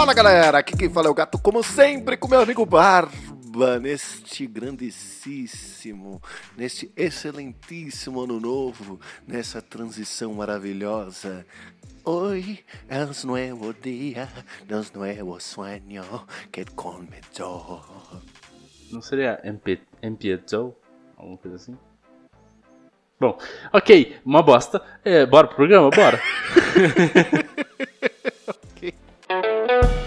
Fala galera, aqui quem fala é o gato, como sempre, com meu amigo Barba, neste grandíssimo, neste excelentíssimo ano novo, nessa transição maravilhosa. Hoy es nuevo día, los nuevos sueños que comenzó. Não seria empiezou? Alguma coisa assim? Bom, ok, uma bosta. É, bora pro programa? Bora. Muito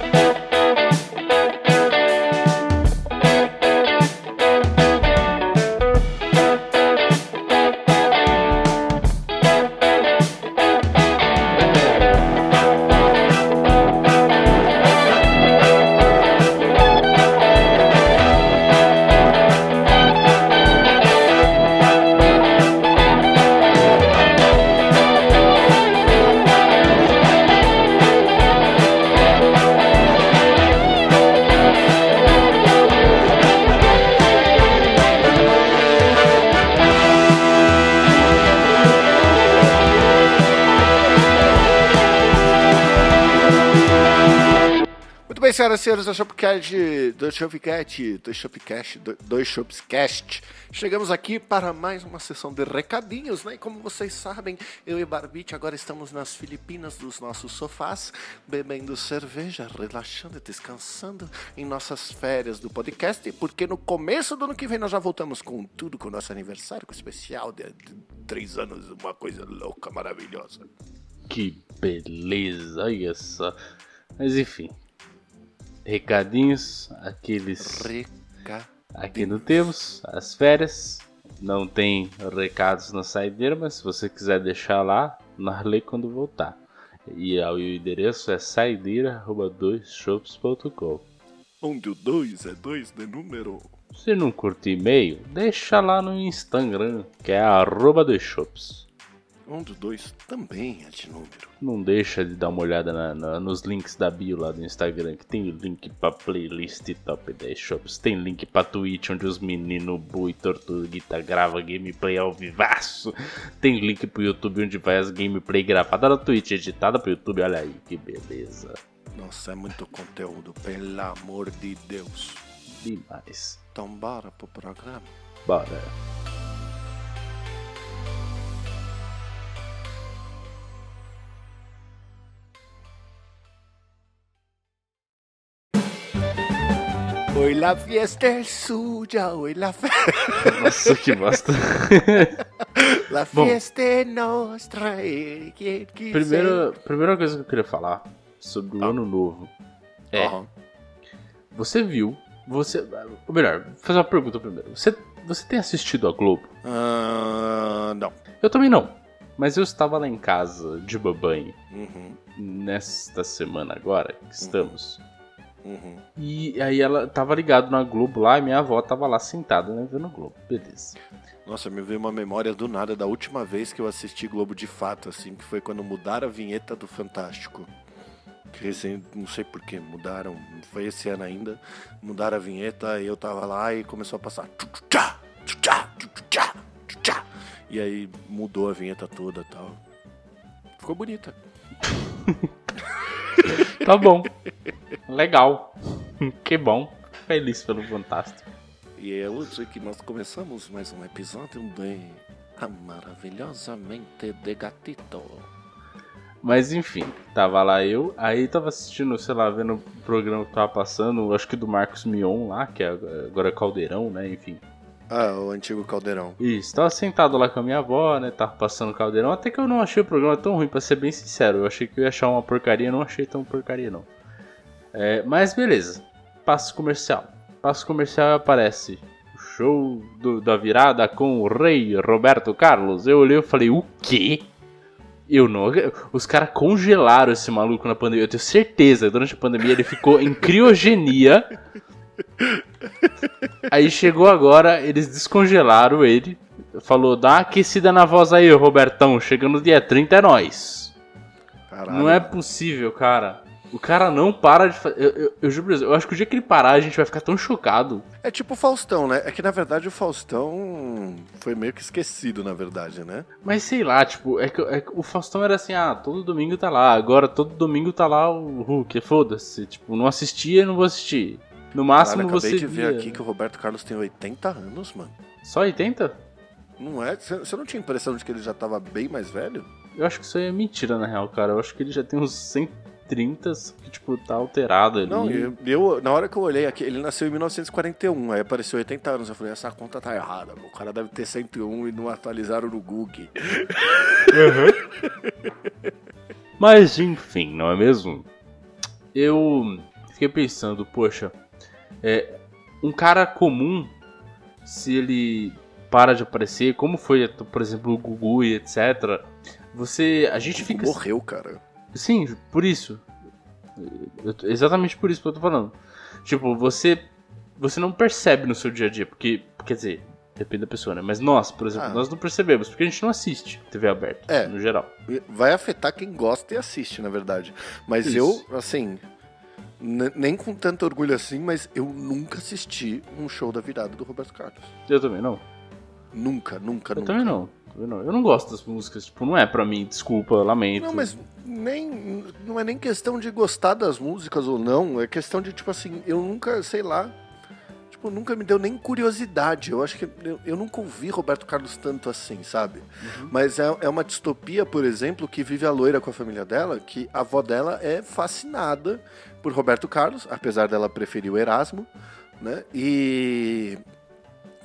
bem, senhoras e senhores do Shopcast, do Shopcast, do Shopcast, do- Shopscast. Chegamos aqui para mais uma sessão de recadinhos, né? E como vocês sabem, eu e Barbite agora estamos nas Filipinas dos nossos sofás, bebendo cerveja, relaxando e descansando em nossas férias do podcast, porque no começo do ano que vem nós já voltamos com tudo, com o nosso aniversário, com o especial de, de três anos, uma coisa louca, maravilhosa. Que beleza, olha só. Mas enfim. Recadinhos, aqueles. Reca... Aqui não temos as férias. Não tem recados na saideira, mas se você quiser deixar lá, nós lê quando voltar. E o endereço é saideira.doisshops.com. Onde o dois é dois de número. Se não curte e-mail, deixa lá no Instagram, que é arroba doisshops. Um do dois também é de número. Não deixa de dar uma olhada na- na- nos links da bio lá do Instagram, que tem link pra playlist Top 10 Shops, tem link pra Twitch, onde os meninos Bui Tortuguita grava gameplay ao vivaço, tem link pro YouTube, onde vai as gameplay gravadas na Twitch, editada pro YouTube, olha aí, que beleza, Nossa, é muito conteúdo, pelo amor de Deus. demais. Então bora pro programa. Bora. Hoy la fiesta es suya, hoy la, fe... Nossa, que bosta. la fiesta es nostra. e quem quiser- Primeiro, primeira coisa que eu queria falar sobre o Ah. ano novo é... Aham. Você viu, você. Ou melhor, vou fazer uma pergunta primeiro. Você, você tem assistido a Globo? Ah, não. Eu também não. Mas eu estava lá em casa de babanho Uhum, nesta semana agora que estamos. uhum. E aí ela tava ligado na Globo lá e minha avó tava lá sentada, né, vendo a Globo. Beleza. Nossa, me veio uma memória do nada da última vez que eu assisti Globo de fato, assim, que foi quando mudaram a vinheta do Fantástico. Que recém, não sei porquê, mudaram, foi esse ano ainda, mudaram a vinheta e eu tava lá e começou a passar. E aí mudou a vinheta toda e tal. Ficou bonita. Tá bom. Legal. que bom. Feliz pelo Fantástico. E é hoje que nós começamos mais um episódio de A Maravilhosamente de Gatito. Mas enfim, tava lá eu, aí tava assistindo, sei lá, vendo o programa que tava passando, acho que do Marcos Mion lá, que é agora é Caldeirão, né, enfim. Ah, o antigo caldeirão. Isso, tava sentado lá com a minha avó, né, tava passando o Caldeirão, até que eu não achei o programa tão ruim, pra ser bem sincero, eu achei que eu ia achar uma porcaria, não achei tão porcaria não. É, mas beleza, passo comercial. Passo comercial aparece o show do- da virada com o rei Roberto Carlos. Eu olhei e falei, o quê? Eu não. Os caras congelaram esse maluco na pandemia. Eu tenho certeza, durante a pandemia ele ficou em criogenia. Aí chegou agora, eles descongelaram ele. Falou, dá uma aquecida na voz aí, Robertão. Chegando no dia 30 é nóis. Caralho. Não é possível, cara. O cara não para de fazer. Eu, eu, eu juro pra você, eu acho que o dia que ele parar, a gente vai ficar tão chocado. É tipo o Faustão, né? É que na verdade o Faustão foi meio que esquecido, na verdade, né? Mas sei lá, tipo, é que, é que o Faustão era assim, ah, todo domingo tá lá, agora todo domingo tá lá o Hulk, foda-se. Tipo, não assistia e não vou assistir. No máximo Caralho, você. acabei de ver via- aqui que o Roberto Carlos tem 80 anos, mano. Só 80? Não é? Você não tinha impressão de que ele já tava bem mais velho? Eu acho que isso aí é mentira, na real, cara. Eu acho que ele já tem uns 130, só que, tipo, tá alterado ali. Não, eu, eu- na hora que eu olhei aqui, ele nasceu em 1941, aí apareceu 80 anos. Eu falei, essa conta tá errada, o cara deve ter 101 e não atualizaram no Google. Mas enfim, não é mesmo? Eu fiquei pensando, poxa, é, um cara comum, se ele para de aparecer, como foi, por exemplo, o Gugu e etc. Você, a gente fica Morreu, cara. Sim, por isso. Eu- exatamente por isso que eu tô falando. Tipo, você você não percebe no seu dia a dia, porque quer dizer, depende da pessoa, né? Mas nós, por exemplo, Ah. nós não percebemos, porque a gente não assiste TV aberta, É. no geral. Vai afetar quem gosta e assiste, na verdade. Mas Isso. eu, assim, nem com tanto orgulho assim, mas eu nunca assisti um show da virada do Roberto Carlos. Eu também não. Nunca, nunca, Eu nunca. também não. Eu não. Eu não gosto das músicas, tipo, não é pra mim, desculpa, lamento. Não, mas nem, não é nem questão de gostar das músicas ou não, é questão de, tipo assim, eu nunca, sei lá, tipo, nunca me deu nem curiosidade. Eu acho que eu, eu nunca ouvi Roberto Carlos tanto assim, sabe? Mas é, é uma distopia, por exemplo, que vive a loira com a família dela, que a avó dela é fascinada por Roberto Carlos, apesar dela preferir o Erasmo, né? E.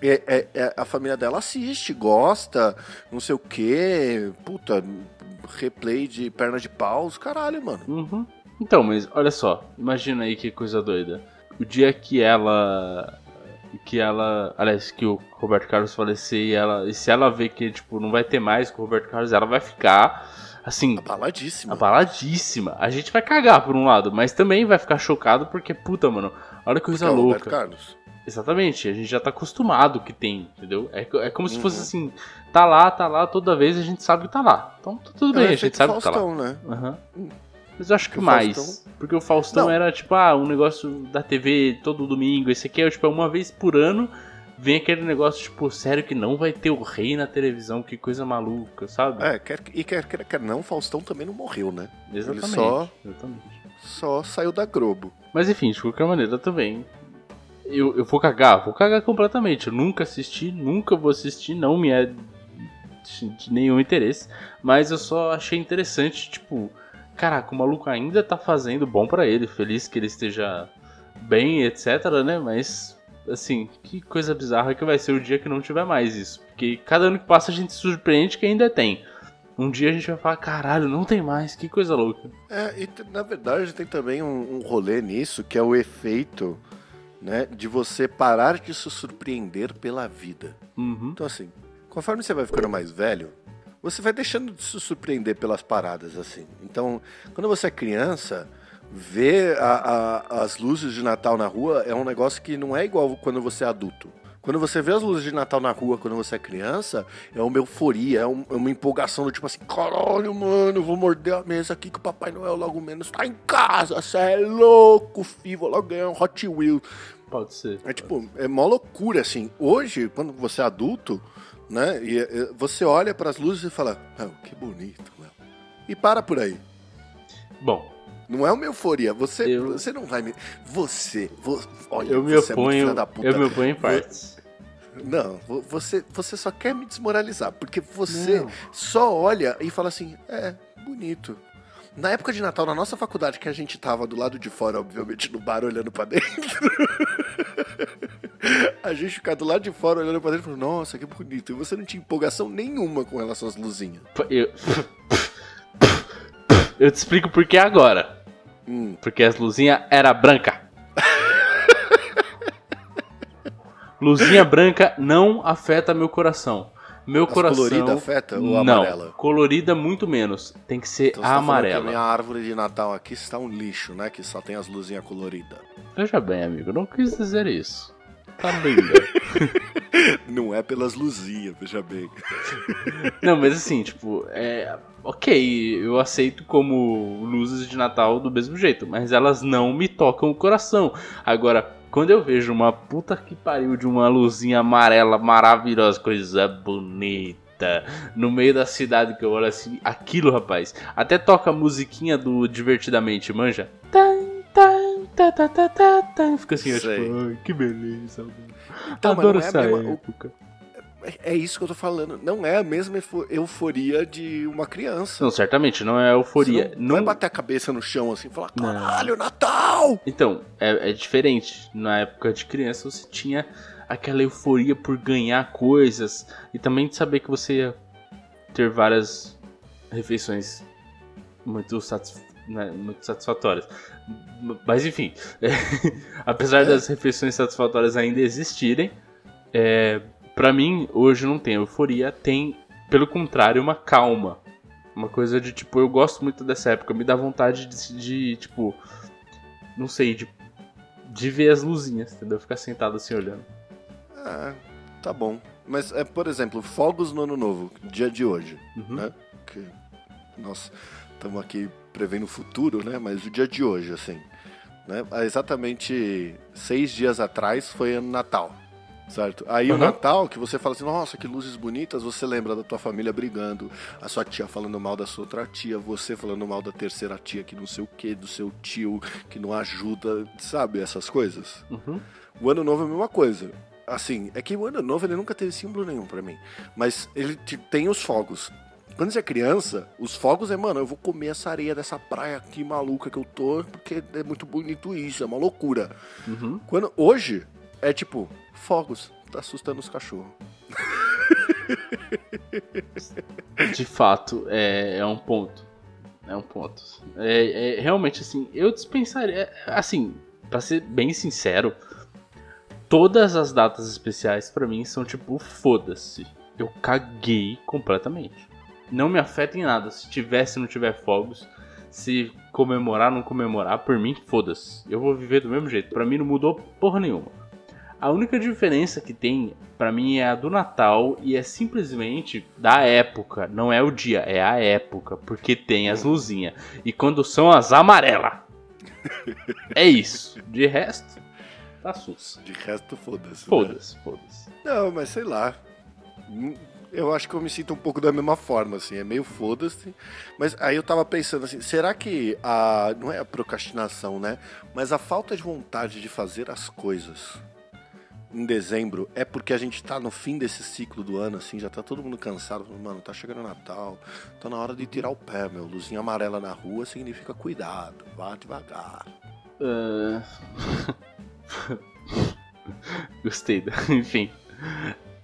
é- é- é- a família dela assiste, gosta, não sei o quê, puta, replay de perna de pau, os caralho, mano. Uhum. Então, mas olha só, imagina aí que coisa doida. O dia que ela. Que ela. Aliás, que o Roberto Carlos falecer e ela. E se ela ver que, tipo, não vai ter mais com o Roberto Carlos, ela vai ficar. Assim, Abaladíssima. abaladíssima. A gente vai cagar por um lado, mas também vai ficar chocado porque, puta, mano, olha que Porque coisa é o Roberto louca. Carlos. Exatamente, a gente já tá acostumado que tem, entendeu? É, é como se Uhum. fosse assim, tá lá, tá lá, toda vez a gente sabe que tá lá. Então tá tudo É bem, a gente sabe que tá lá. Faustão, né? Aham. Mas eu acho que O mais. Faustão- Porque o Faustão Não. era tipo, ah, um negócio da TV todo domingo. Esse aqui é tipo, é uma vez por ano. Vem aquele negócio, tipo, sério que não vai ter o rei na televisão, que coisa maluca, sabe? É, quer, e quer, quer, quer não, Faustão também não morreu, né? Exatamente. só- exatamente. Só saiu da Globo. Mas enfim, de qualquer maneira também. Eu, eu vou cagar, vou cagar completamente. Eu nunca assisti, nunca vou assistir, não me é de nenhum interesse. Mas eu só achei interessante, tipo, caraca, o maluco ainda tá fazendo bom pra ele, feliz que ele esteja bem, etc, né? Mas, assim, que coisa bizarra que vai ser o dia que não tiver mais isso. Porque cada ano que passa a gente se surpreende que ainda tem. Um dia a gente vai falar, caralho, não tem mais, que coisa louca. É, e na verdade tem também um, um rolê nisso, que é o efeito, né, de você parar de se surpreender pela vida. Uhum. Então assim, conforme você vai ficando mais velho, você vai deixando de se surpreender pelas paradas, assim. Então, quando você é criança, ver a- a- as luzes de Natal na rua é um negócio que não é igual quando você é adulto. Quando você vê as luzes de Natal na rua quando você é criança, é uma euforia, é, um- é uma empolgação do tipo assim, caralho, mano, vou morder a mesa aqui que o Papai Noel logo menos tá em casa, cê é louco, fi, vou logo ganhar um Hot Wheels. Pode ser. É tipo, é mó loucura, assim. Hoje, quando você é adulto, né, e, e, você olha pras luzes e fala, "Ah, que bonito, meu. E para por aí. Bom, Não é uma euforia. Você, Eu- você não vai me. Você. vo- olha, eu me você é oponho. puta. eu me oponho em partes. Não, vo- você, você só quer me desmoralizar. Porque você Não. só olha e fala assim: é, bonito. Na época de Natal, na nossa faculdade, que a gente tava do lado de fora, obviamente, no bar olhando pra dentro. a gente ficava do lado de fora olhando pra dentro e falando, nossa, que bonito. E você não tinha empolgação nenhuma com relação às luzinhas. Eu... eu te explico por que agora. Hum. Porque as luzinhas era branca. Luzinha branca não afeta meu coração. Meu As coração. colorida afeta ou não, amarela? colorida muito menos. Tem que ser Então tá a amarela. minha árvore de Natal aqui está um lixo, né? Que só tem as luzinhas coloridas. Veja bem, amigo, não quis dizer isso. tá linda. Não é pelas luzinhas, veja bem. Não, mas assim, tipo, é. Ok, eu aceito como luzes de Natal do mesmo jeito, mas elas não me tocam o coração. Agora, quando eu vejo uma puta que pariu de uma luzinha amarela maravilhosa, coisa bonita, no meio da cidade que eu olho assim, aquilo, rapaz, até toca a musiquinha do Divertidamente, manja? Tan, tan, ta, ta, ta, ta, ta. Fica assim, eu, tipo, ai, que beleza. Então, Adoro é essa mesma- o- época. É isso que eu tô falando. Não é a mesma euforia de uma criança. Não, certamente, não é euforia. Você não, vai bater a cabeça no chão assim e falar, Não. caralho, Natal! Então, é, é diferente. Na época de criança você tinha aquela euforia por ganhar coisas e também de saber que você ia ter várias refeições muito, satisf né, muito satisfatórias. Mas enfim, apesar das refeições satisfatórias ainda existirem, é, para mim hoje não tem euforia, tem pelo contrário uma calma. Uma coisa de tipo, eu gosto muito dessa época, me dá vontade de, de tipo, não sei, de, de ver as luzinhas, entendeu? Ficar sentado assim olhando. Ah, tá bom. Mas, é, por exemplo, fogos no ano novo, dia de hoje, Uhum. né? Que, nossa, estamos aqui prevendo o futuro, né? Mas o dia de hoje, assim, né? Há exatamente seis dias atrás foi ano Natal, certo? Aí o Uhum. Natal, que você fala assim, nossa, que luzes bonitas, você lembra da tua família brigando, a sua tia falando mal da sua outra tia, você falando mal da terceira tia que não sei o que, do seu tio que não ajuda, sabe? Essas coisas. Uhum. O ano novo é a mesma coisa. Assim, é que o ano novo ele nunca teve símbolo nenhum pra mim. Mas ele te- tem os fogos. Quando você é criança, os fogos é, mano, eu vou comer essa areia dessa praia aqui maluca que eu tô, porque é muito bonito isso, é uma loucura. Uhum. Quando hoje é tipo, fogos, tá assustando os cachorros. De fato, é, é um ponto. É um ponto. É, é realmente assim, eu dispensaria. Assim, pra ser bem sincero, todas as datas especiais pra mim são tipo, foda-se. Eu caguei completamente. Não me afeta em nada. Se tiver, se não tiver fogos. Se comemorar, não comemorar, por mim, foda-se. Eu vou viver do mesmo jeito. Pra mim não mudou porra nenhuma. A única diferença que tem pra mim é a do Natal e é simplesmente da época, não é o dia, é a época, porque tem as luzinhas. E quando são as amarelas. é isso. De resto, tá sus. De resto, foda-se. né? Foda-se, foda-se. Não, mas sei lá. Hum, Eu acho que eu me sinto um pouco da mesma forma, assim, é meio foda-se. Mas aí eu tava pensando assim, será que a. Não é a procrastinação, né? Mas a falta de vontade de fazer as coisas em dezembro é porque a gente tá no fim desse ciclo do ano, assim, já tá todo mundo cansado. Mano, tá chegando Natal, tá na hora de tirar o pé, meu. Luzinha amarela na rua significa cuidado, vá devagar. Ah, Gostei, enfim.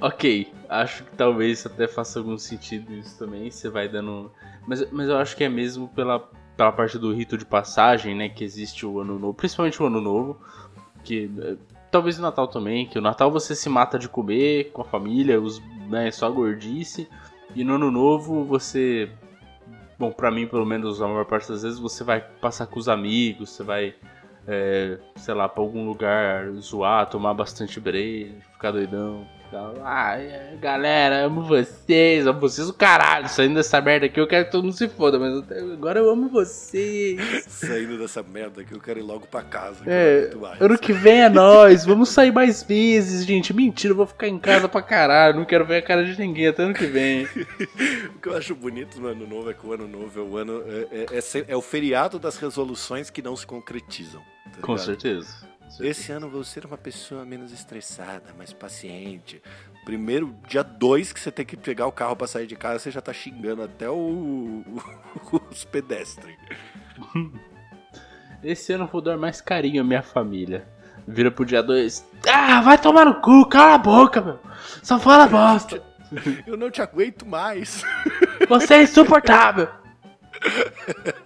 Ok, acho que talvez até faça algum sentido isso também, você vai dando... Mas, mas eu acho que é mesmo pela, pela parte do rito de passagem, né, que existe o ano novo, principalmente o ano novo, que eh, talvez o Natal também, que o Natal você se mata de comer com a família, os, né, só gordice, e no ano novo você... Bom, pra mim, pelo menos, a maior parte das vezes, você vai passar com os amigos, você vai é, sei lá, pra algum lugar zoar, tomar bastante breja, ficar doidão. Ficar, ah, galera, amo vocês, amo vocês o caralho, saindo dessa merda aqui, eu quero que todo mundo se foda, mas agora eu amo vocês. Saindo dessa merda aqui, eu quero ir logo pra casa. É, ano que vem é nós, vamos sair mais vezes, gente. Mentira, eu vou ficar em casa pra caralho, não quero ver a cara de ninguém até ano que vem. O que eu acho bonito no ano novo é que o ano novo é o ano. É, é- é é o feriado das resoluções que não se concretizam. tá Com certeza. Esse ano vou ser uma pessoa menos estressada, mais paciente. Primeiro, dia 2 que você tem que pegar o carro pra sair de casa, você já tá xingando até o, o- os pedestres. Esse ano eu vou dar mais carinho à minha família. Vira pro dia 2. Ah, vai tomar no cu, cala a boca, meu. Só fala bosta. Eu não te aguento mais. Você é insuportável.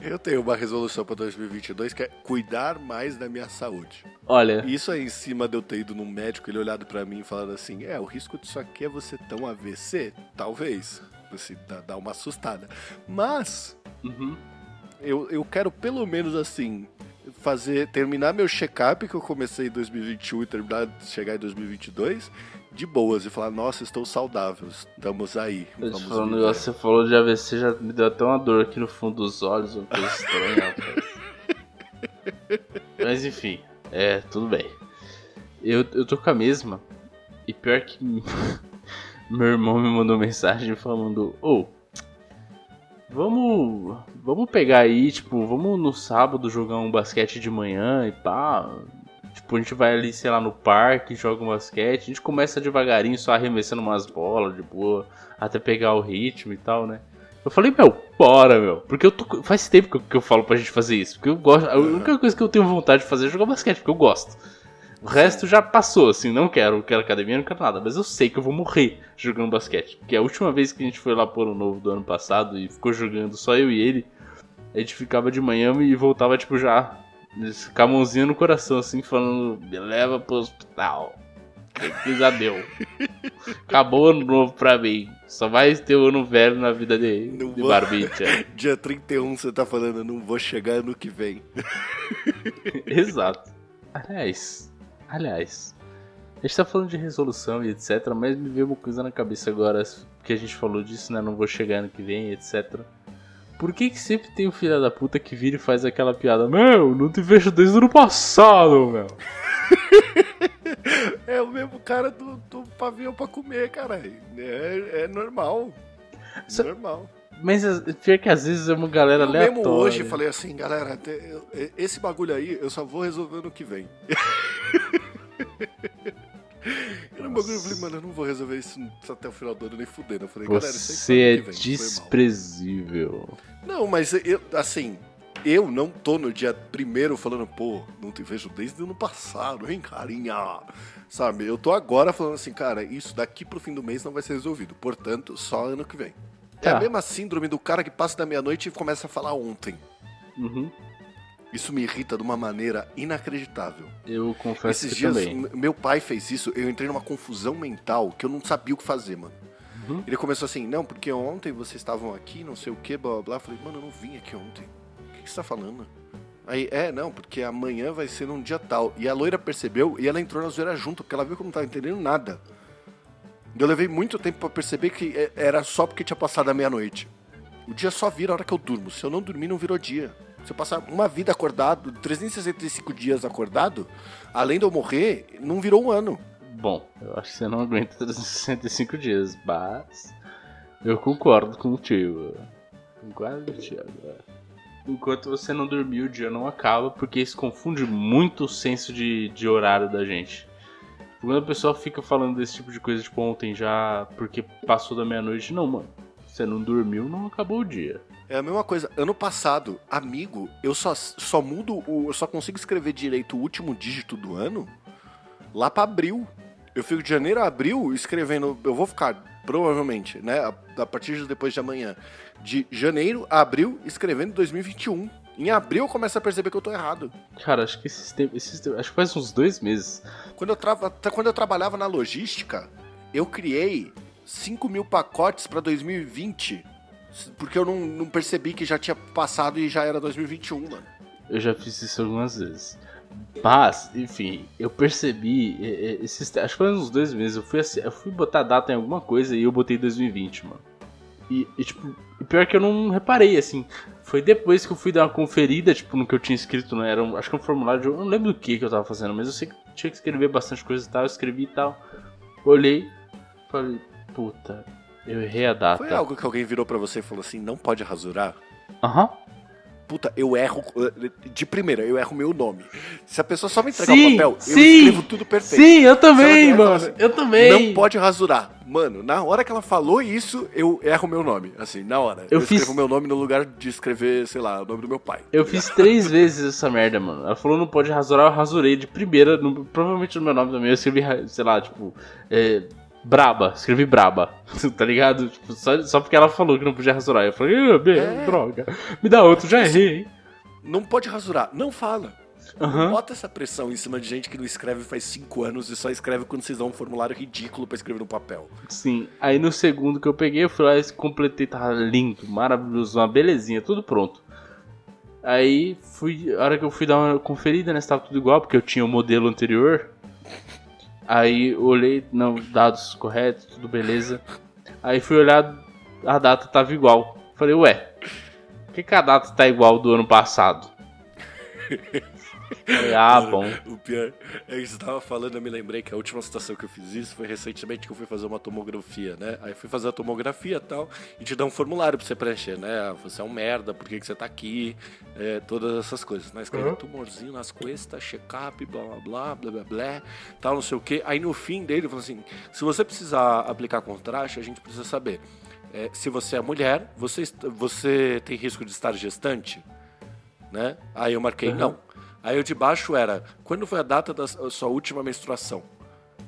Eu tenho uma resolução pra 2022 que é cuidar mais da minha saúde. Olha, Isso aí em cima de eu ter ido num médico, ele olhado pra mim e falando assim: É, o risco disso aqui é você ter um AVC? Talvez. Assim, dá, dá uma assustada. Mas, uhum, eu, eu quero pelo menos assim. fazer, terminar meu check-up que eu comecei em 2021 e terminar, chegar em 2022 de boas e falar, nossa, estou saudável, estamos aí. Vamos falando, você falou de AVC, já me deu até uma dor aqui no fundo dos olhos, uma coisa estranha, Mas enfim, é, tudo bem. Eu, eu tô com a mesma, e pior que meu irmão me mandou mensagem falando, ô, oh, vamos, vamos pegar aí, tipo, vamos no sábado jogar um basquete de manhã e pá, Tipo, a gente vai ali, sei lá, no parque, joga um basquete, a gente começa devagarinho, só arremessando umas bolas de boa, até pegar o ritmo e tal, né? Eu falei, meu, bora, meu. Porque eu tô. Faz tempo que eu, que eu falo pra gente fazer isso. Porque eu gosto. A única coisa que eu tenho vontade de fazer é jogar basquete, porque eu gosto. O resto já passou, assim, não quero, não quero academia, não quero nada. Mas eu sei que eu vou morrer jogando basquete. Porque a última vez que a gente foi lá por o novo do ano passado e ficou jogando só eu e ele, a gente ficava de manhã e voltava, tipo, já com a mãozinha no coração, assim, falando: me leva pro hospital. Que já deu. Acabou o ano novo pra mim. Só vai ter o ano velho na vida de, não de vou... Barbicha. Dia 31 você tá falando, não vou chegar ano que vem. Exato. Aliás, aliás, a gente tá falando de resolução e etc, mas me veio uma coisa na cabeça agora que a gente falou disso, né? Não vou chegar ano que vem, etc. Por que, que sempre tem o filho da puta que vira e faz aquela piada? Meu, não te vejo desde o ano passado, meu. é o mesmo cara do, do pavião pra comer, cara. É, é normal. É normal. Mas pior que às vezes é uma galera eu aleatória. mesmo hoje falei assim, galera, esse bagulho aí eu só vou resolver no que vem. Era um bagulho, eu falei, mano, eu não vou resolver isso até o final do ano nem fudendo. Eu falei, Você galera, isso aí é desprezível. Não, mas eu, assim, eu não tô no dia primeiro falando, pô, não te vejo desde o ano passado, hein, carinha? Sabe, eu tô agora falando assim, cara, isso daqui pro fim do mês não vai ser resolvido. Portanto, só ano que vem. Tá. É a tá. mesma síndrome do cara que passa da meia-noite e começa a falar ontem. Uhum. Isso me irrita de uma maneira inacreditável. Eu confesso Esses que dias, também. meu pai fez isso, eu entrei numa confusão mental que eu não sabia o que fazer, mano. Uhum. Ele começou assim, não, porque ontem vocês estavam aqui, não sei o que, blá blá blá. Eu falei, mano, eu não vim aqui ontem. O que, que você tá falando? Aí, é, não, porque amanhã vai ser num dia tal. E a loira percebeu e ela entrou na zoeira junto, porque ela viu que eu não tava entendendo nada. Eu levei muito tempo para perceber que é, era só porque tinha passado a meia-noite. O dia só vira a hora que eu durmo. Se eu não dormir, não virou dia. Se eu passar uma vida acordado, 365 dias acordado, além de eu morrer, não virou um ano. Bom, eu acho que você não aguenta 365 dias, mas eu concordo contigo. Concordo contigo. Enquanto você não dormir, o dia não acaba, porque isso confunde muito o senso de, de horário da gente. Quando a pessoa fica falando desse tipo de coisa, tipo, ontem já, porque passou da meia-noite, não, mano. Você não dormiu, não acabou o dia. É a mesma coisa. Ano passado, amigo, eu só, só mudo, o, eu só consigo escrever direito o último dígito do ano lá para abril. Eu fico de janeiro a abril escrevendo. Eu vou ficar, provavelmente, né? A, a partir de depois de amanhã. De janeiro a abril escrevendo 2021. Em abril eu começo a perceber que eu tô errado. Cara, acho que esses tempos. Esses, acho que faz uns dois meses. Quando eu, tra... quando eu trabalhava na logística, eu criei 5 mil pacotes para 2020, porque eu não, não, percebi que já tinha passado e já era 2021, mano. Eu já fiz isso algumas vezes. Mas, enfim, eu percebi, esses, acho que foi uns dois meses, eu fui, eu fui botar data em alguma coisa e eu botei 2020, mano. E, e, tipo, pior que eu não reparei, assim. Foi depois que eu fui dar uma conferida, tipo, no que eu tinha escrito, né? Era um, acho que um formulário de. Eu não lembro do que que eu tava fazendo, mas eu sei que tinha que escrever bastante coisa e tal. Eu escrevi e tal. Olhei, falei, Puta, eu errei a data. Foi algo que alguém virou para você e falou assim: não pode rasurar? Aham. Uhum. Puta, eu erro. De primeira, eu erro meu nome. Se a pessoa só me entregar sim, o papel, sim, eu escrevo tudo perfeito. Sim, eu também, mano. Assim, eu também. Não pode rasurar. Mano, na hora que ela falou isso, eu erro meu nome. Assim, na hora. Eu, eu fiz... escrevo meu nome no lugar de escrever, sei lá, o nome do meu pai. Eu fiz três vezes essa merda, mano. Ela falou não pode rasurar, eu rasurei de primeira. No, provavelmente no meu nome também. Eu escrevi, sei lá, tipo. É, Braba, escrevi Braba, tá ligado? Tipo, só, só porque ela falou que não podia rasurar. Eu falei, ah, é. droga, me dá outro, já errei, hein? Não pode rasurar, não fala. Uhum. Bota essa pressão em cima de gente que não escreve faz cinco anos e só escreve quando vocês dão um formulário ridículo para escrever no papel. Sim, aí no segundo que eu peguei, eu fui lá e completei, tava lindo, maravilhoso, uma belezinha, tudo pronto. Aí fui. A hora que eu fui dar uma conferida, né? Se tava tudo igual, porque eu tinha o modelo anterior. Aí olhei, não, dados corretos, tudo beleza. Aí fui olhar, a data tava igual. Falei, ué, por que, que a data tá igual do ano passado? Ah, bom. O pior é que você tava falando, eu me lembrei que a última situação que eu fiz isso foi recentemente que eu fui fazer uma tomografia, né? Aí fui fazer a tomografia e tal, e te dá um formulário pra você preencher, né? Ah, Você é um merda, por que, que você tá aqui? É, todas essas coisas, né? Escreve Uhum. tumorzinho nas costas, check-up, blá blá blá, blá blá blá, tal, não sei o quê. Aí no fim dele, ele falou assim: se você precisar aplicar contraste, a gente precisa saber. é, se você é mulher, você, você tem risco de estar gestante? né? Aí eu marquei Uhum. não. Aí o de baixo era, quando foi a data da sua última menstruação?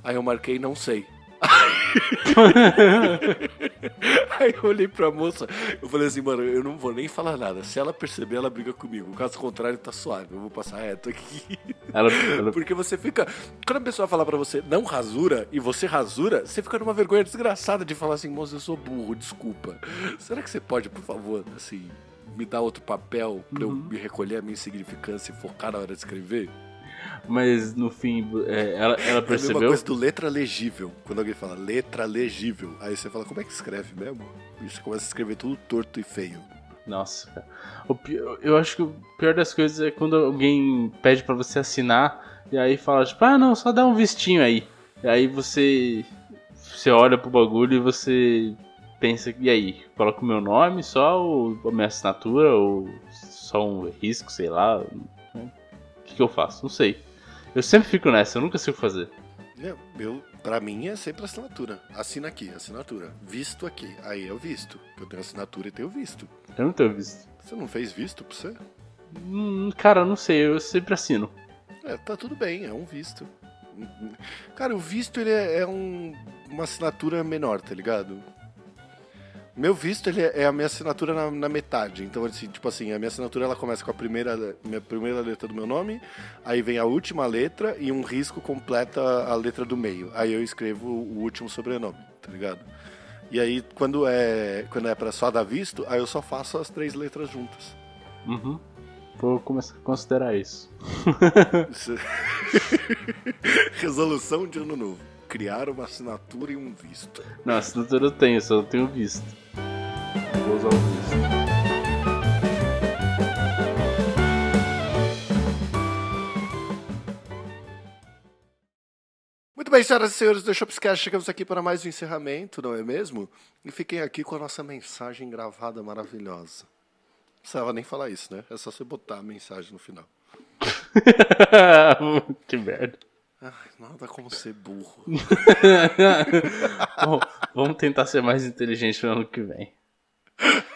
Aí eu marquei não sei. Aí eu olhei pra moça, eu falei assim, mano, eu não vou nem falar nada. Se ela perceber, ela briga comigo. Caso contrário, tá suave. Eu vou passar reto aqui. Ela, ela- Porque você fica. Quando a pessoa fala pra você não rasura e você rasura, você fica numa vergonha desgraçada de falar assim, moça, eu sou burro, desculpa. Será que você pode, por favor, assim, me dar outro papel pra eu me recolher a minha insignificância e focar na hora de escrever? mas no fim, é, ela, ela É a mesma percebeu. coisa do letra legível. Quando alguém fala letra legível, aí você fala, como é que escreve mesmo? E você começa a escrever tudo torto e feio. Nossa, cara. O pior- eu acho que o pior das coisas é quando alguém pede pra você assinar e aí fala, tipo, ah não, só dá um vistinho aí. E aí você. Você olha pro bagulho e você pensa, e aí? Coloca o meu nome só, ou a minha assinatura, ou só um risco, sei lá. O que, que eu faço? Não sei. Eu sempre fico nessa, eu nunca sei o que fazer. Não, eu, pra mim é sempre assinatura. Assina aqui, assinatura. Visto aqui. Aí eu visto. Eu tenho assinatura e tenho visto. Eu não tenho visto. Você não fez visto pra você? Hum, cara, eu não sei, eu sempre assino. É, tá tudo bem, é um visto. Cara, o visto ele é, é um, uma assinatura menor, tá ligado? Meu visto ele é é a minha assinatura na, na metade. Então, assim, tipo assim, a minha assinatura ela começa com a primeira, minha primeira letra do meu nome, aí vem a última letra e um risco completa a letra do meio. Aí eu escrevo o último sobrenome, tá ligado? E aí, quando é, quando é pra só dar visto, aí eu só faço as três letras juntas. Uhum. Vou começar a considerar isso. Isso- Resolução de ano novo. Criar uma assinatura e um visto. Não, assinatura eu tenho, só não tenho visto. O visto. Muito bem, senhoras e senhores do Shopscast, chegamos aqui para mais um encerramento, não é mesmo? E fiquem aqui com a nossa mensagem gravada maravilhosa. Não precisava nem falar isso, né? É só você botar a mensagem no final. que merda. Ai, nada como ser burro. Bom, vamos tentar ser mais inteligente no ano que vem.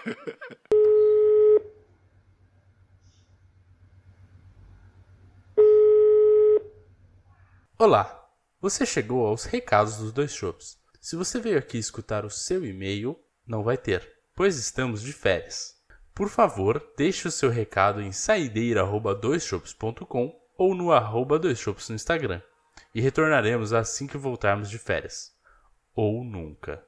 Olá, você chegou aos recados dos dois shows. Se você veio aqui escutar o seu e-mail, não vai ter, pois estamos de férias. Por favor, deixe o seu recado em saideira@doisshops.com ou no arroba doisshops no Instagram. E retornaremos assim que voltarmos de férias. Ou nunca.